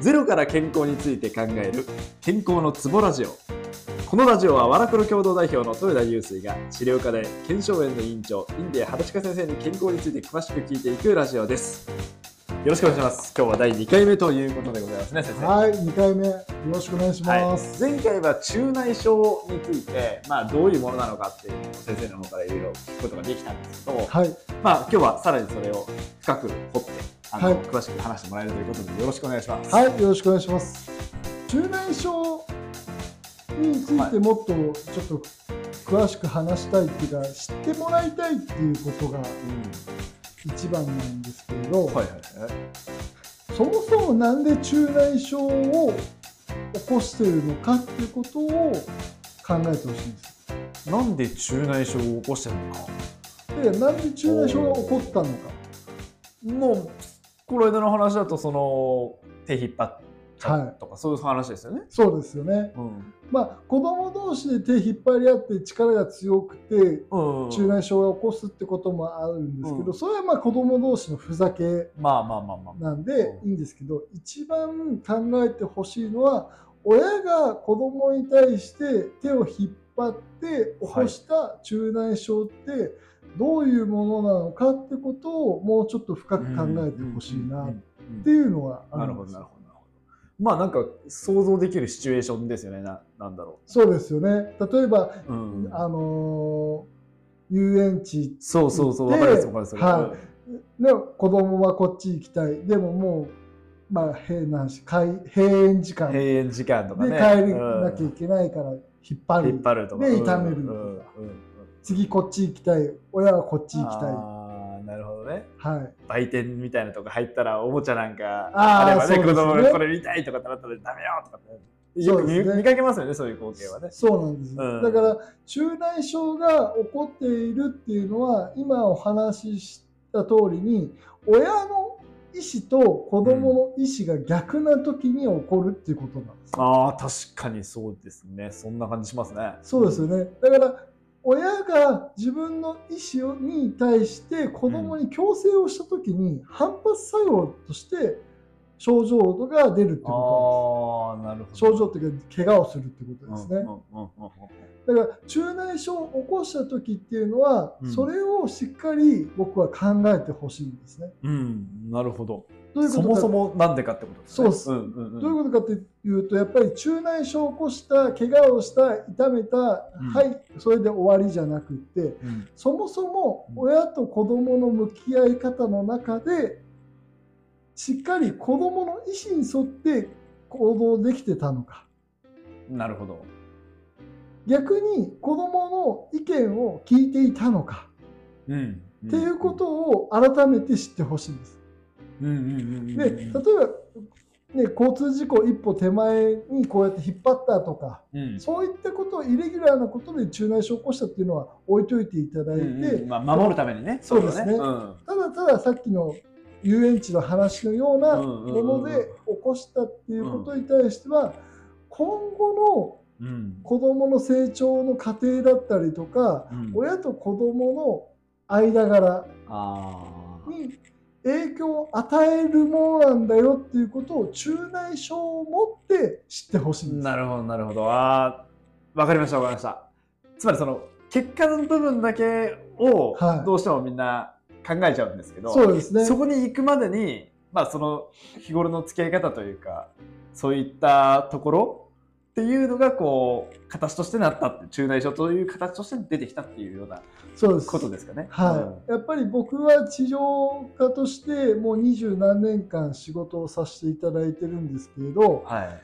ゼロから健康について考える健康のツボラジオ。このラジオはワラクロ共同代表の豊田祐水が治療家で検証園の委員長インディア畑近先生に健康について詳しく聞いていくラジオです。よろしくお願いします。今日は第2回目ということでございますね先生。はい、2回目よろしくお願いします。前回は中内症について、まあ、どういうものなのかっていうのを先生の方からいろいろ聞くことができたんですけど、はい、まあ、今日はさらにそれを深く掘ってあの、はい詳しく話してもらえるということでよろしくお願いします。はい、よろしくお願いします。中内症についてもっとちょっと詳しく話したいっていうか、知ってもらいたいっていうことが一番なんですけれど、はいはいはい。そもそもなんで中内症を起こしているのかっていうことを考えてほしいんです。なんで中内症を起こしてるのか？で、なんで中内症が起こったのか。もう、この間の話だと、その、手引っ張っちゃうとか、そういう話ですよね。そうですよね。うん。まあ、子供同士で手引っ張り合って力が強くて、うん中内症が起こすってこともあるんですけど、うんそれはまあ子供同士のふざけまあまあまあまあ。なんでうんいいんですけど、一番考えてほしいのは親が子供に対して手を引っ張って起こした中内症ってどういうものなのかってことをもうちょっと深く考えてほしいなっていうのがある、んですよなるほど。なるほどまあなんか想像できるシチュエーションですよね。ななんだろうそうですよね例えば、う。ん。あのー遊園地そうそうそう、でわかりますわかります。はね、子供はこっち行きたいでももう、まあ、閉園し開閉園時間閉園時間とかね。帰らなきゃいけないから引っ張うんる、引っ張るとか。で痛めるとかうんうんうん次こっち行きたい親はこっち行きたいああ、なるほどね。はい売店みたいなとこ入ったらおもちゃなんかあればね、ね子供がこれ見たいとかってなったらダメよとかって。よく見,、そうですね見かけますよね、そういう光景はね。そうなんです、うんだから中内症が起こっているっていうのは今お話しした通りに親の意思と子供の意思が逆な時に起こるっていうことなんです、ああ、確かにそうですね。そんな感じしますね。そうですよね。だから親が自分の意思に対して子供に強制をしたときに反発作用として症状が出るってこああ、なるほど。となんです。症状っていうか怪我をするってことですね。だから中内症を起こした時っていうのは、うんそれをしっかり僕は考えてほしいんですね。うん、なるほど。どういうことか。そもそもなんでかってことですね。そうっす。んうんうん。どういうことかっていうとやっぱり中内症を起こした怪我をした痛めた、うん。はいそれで終わりじゃなくってうん。そもそも親と子供の向き合い方の中でしっかり子供の意思に沿って行動できてたのか。なるほど。逆に子供の意見を聞いていたのか。うん。っていうことを改めて知ってほしいんです。うんうんうんうん。で例えば、ね、交通事故一歩手前にこうやって引っ張ったとかうん。そういったことをイレギュラーなことで中内症を起こしたっていうのは置いといていただいて、うんうん。まあ、守るためにね。そうですね。ん。ただたださっきの遊園地の話のようなもので起こしたっていうことに対しては今後うん。の子どもの成長の過程だったりとかうん。親と子どもの間柄に影響を与えるものなんだよっていうことを中内症を持って知ってほしいんです。なるほど、なるほど。あーわかりました、わかりました。つまり、その、結果の部分だけをはいどうしてもみんな考えちゃうんですけど、そうですね。そこに行くまでに、まあ、その日頃の付き合い方というか、そういったところっていうのが、こう、形としてなったって、中内症という形として出てきたっていうような。ことですかね。はい、やっぱり僕は治療家としてもう二十何年間仕事をさせていただいてるんですけれど、はい。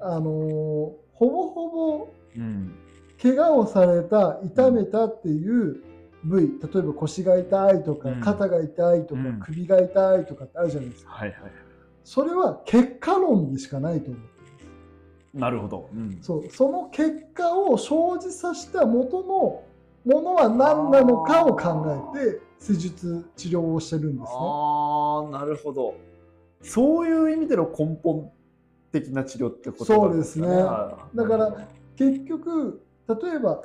あのーほぼほぼうん。怪我をされた痛めたっていう部位例えば腰が痛いとか、うん肩が痛いとか、うん首が痛いとかってあるじゃないですかはいはい。それは結果論でしかないと思うなるほど。うん。そうその結果を生じさせた元のものは何なのかを考えて施術治療をしてるんですね。ああ、なるほど。そういう意味での根本的な治療ってことそうですねはいだから結局例えば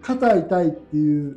肩痛いっていう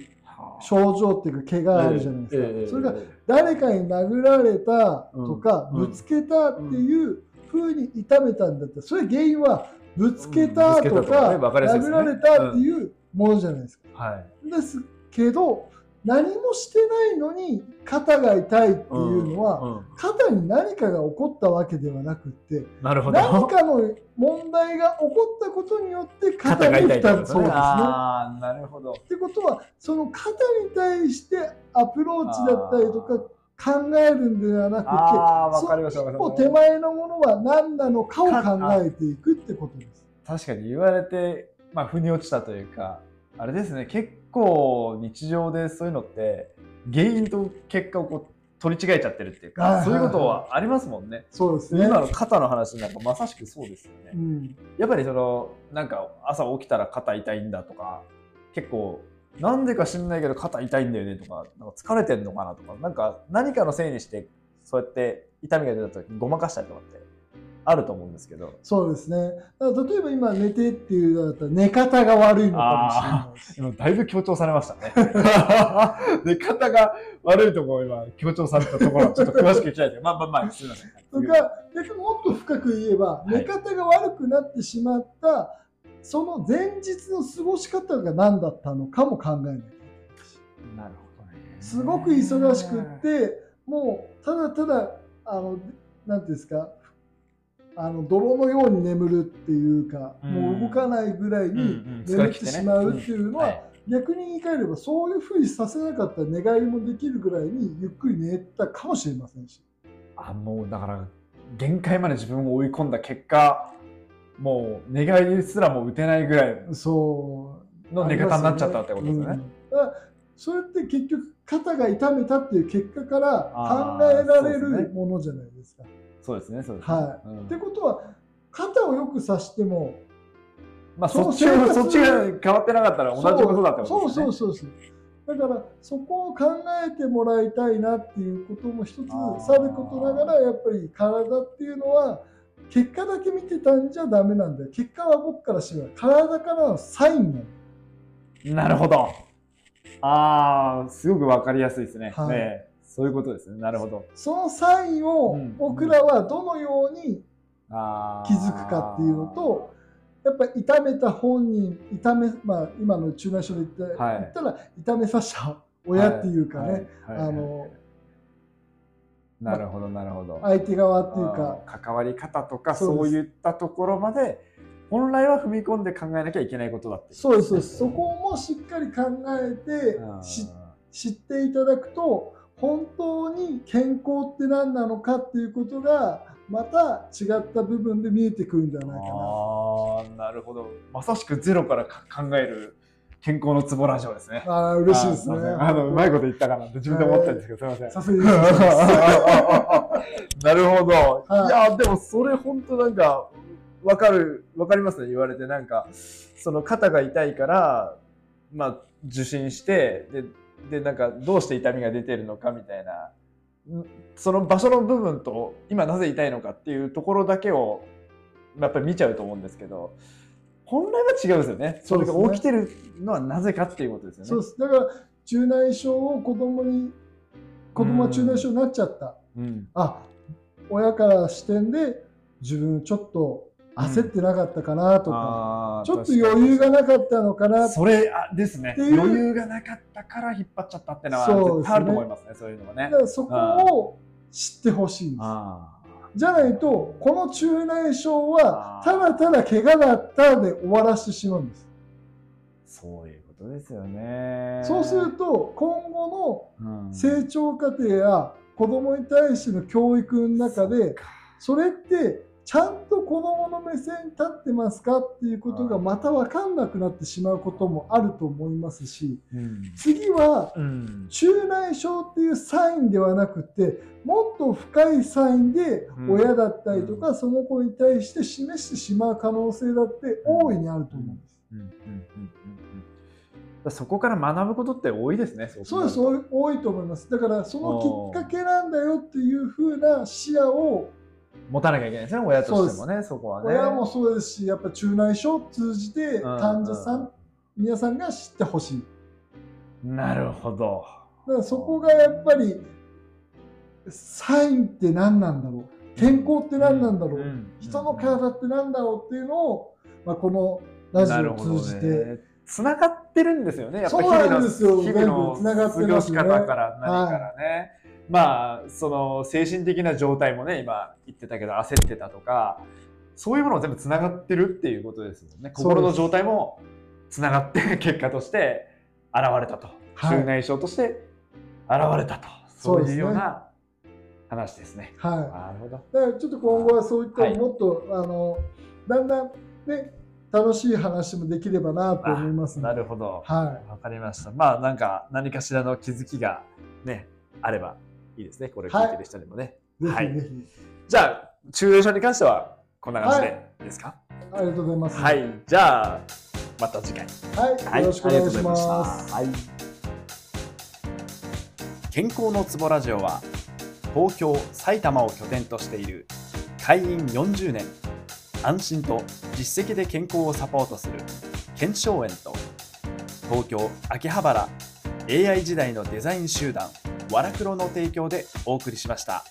症状っていうか怪我あるじゃないですか、ええええそれが誰かに殴られたとか、うんぶつけたっていう風に痛めたんだったらそれ原因はぶつけたとか殴られたっていうものじゃないですか。はい。ですけど何もしてないのに肩が痛いっていうのは、肩に何かが起こったわけではなくってなるほど。何かの問題が起こったことによって肩に痛いそうですね。なるほど。ってことはその肩に対してアプローチだったりとか考えるんではなくて一歩手前のものは何なのかを考えていくってことです。確かに言われて、まあ、腑に落ちたというかあれですね結構日常でそういうのって原因と結果をこう取り違えちゃってるっていうか、そういうことはありますもんね。そうですね。今の肩の話なんかまさしくそうですよね。うん、やっぱりそのなんか朝起きたら肩痛いんだとか結構なんでか知んないけど肩痛いんだよねとかなんか疲れてんのかなとかなんか何かのせいにしてそうやって痛みが出た時ごまかしたりとかってあると思うんですけどそうですね。例えば今寝てっていうのだったら寝方が悪いのかもしれない。だいぶ強調されましたね。で肩が悪いところを今強調されたところちょっと詳しく聞きたいですまあまあまあすみません。とか逆もっと深く言えば、寝方が悪くなってしまったその前日の過ごし方が何だったのかも考えないといけないし。なるほどね。すごく忙しくってもうただただあのなんていうんですかあの泥のように眠るっていうか、うん。もう動かないぐらいにん眠ってしまうっていうのは、はい。逆に言い換えればそういうふうにさせなかったら寝返りもできるぐらいにゆっくり寝たかもしれませんし。あもうだから限界まで自分を追い込んだ結果もう寝返りすらも打てないぐらいそうの寝方になっちゃったってことですよね。うんそれって結局肩が痛めたっていう結果から考えられるものじゃないですか。そうですね、そうですね。はいうんってことは肩をよくさしてもまあそっちそっちが変わってなかったら同じことだってことですね。そうそうそうそうだからそこを考えてもらいたいなっていうことも一つさることながらやっぱり体っていうのは結果だけ見てたんじゃダメなんだよ。結果は僕からしては体からのサインなのなるほど。ああ、すごくわかりやすいですね。はい。ねえ。そういうことですね。なるほど。そのサインをうん。僕らはどのように気づくかっていうのと、やっぱり痛めた本人痛め、まあ、今の中内症で言った,、はい。言ったら痛めさせた親っていうかね、あのなるほど、なるほど。相手側っていうか。関わり方とかそういったところまで本来は踏み込んで考えなきゃいけないことだっていそうですそうです。そこもしっかり考えて知っていただくと本当に健康って何なのかっていうことがまた違った部分で見えてくるんではないかな。あーなるほど。まさしくゼロからか考える健康のツボラジオですね。ああ嬉しいですね。あのうまいこと言ったかなって自分で思ったんですけど、すみません。さすがに。なるほど、はい。い、やでもそれ本当なんかわかるわかりますね言われて。なんかその肩が痛いからまあ受診してででなんかどうして痛みが出てるのかみたいな。んその場所の部分と今なぜ痛いのかっていうところだけをやっぱり見ちゃうと思うんですけど本来は違うんですよね。それそうですね。が起きてるのはなぜかっていうことですよね。そうです。だから中内症を子供に子供は中内症になっちゃった。うん。あ親から視点で自分ちょっと焦ってなかったかなとか、あーちょっと余裕がなかったのかな。それあですね。余裕がなかったから引っ張っちゃったってのはあると思いますねそういうのはね。だからそこを知ってほしいんです。あじゃないとこの中内症はただただ怪我だったで終わらせてしまうんです。そういうことですよね。そうすると今後うん。の成長過程や子供に対しての教育の中でそれってちゃんと子供の目線に立ってますかっていうことがまた分かんなくなってしまうこともあると思いますしうん。次はうん。中内症っていうサインではなくてもっと深いサインでうん。親だったりとか、その子に対して示してしまう可能性だって大いにあると思うんです。うん。うん。うん。うん。うん。そこから学ぶことって多いですねそうです。多い多いと思います。だからそのきっかけなんだよっていう風な視野を持たなきゃいけないですね親としてもねそこはね。親もそうですしやっぱ中内症を通じてうん患者さん皆さんが知ってほしい。なるほど。だからそこがやっぱりサインって何なんだろう。健康って何なんだろう、ん人の体って何だろうっていうのを、まあ、このラジオを通じて、つながってるんですよね。やっぱそうなんですよ。日々の過ごしますね。方から何からね。まあその精神的な状態もね今言ってたけど焦ってたとかそういうものも全部つながってるっていうことですもんね。心の状態もつながって結果として現れたと、はい中内症として現れたとそういうような話ですね。はい、なるほど。だからちょっと今後はそういったはいもっと、あのだんだんね楽しい話もできればなと思いますのでなるほど。はわかりました。まあなんか何かしらの気づきがねあればいいですね。これ聞いてる人にもね。はいじゃあ中年症に関してはこんな感じでですか？ありがとうございます。はい、じゃあまた次回。はい、よろしくお願いします。はい。健康のツボラジオは東京、埼玉を拠点としている会員40年安心と実績で健康をサポートする健証園と東京秋葉原 AI 時代のデザイン集団ワラクロの提供でお送りしました。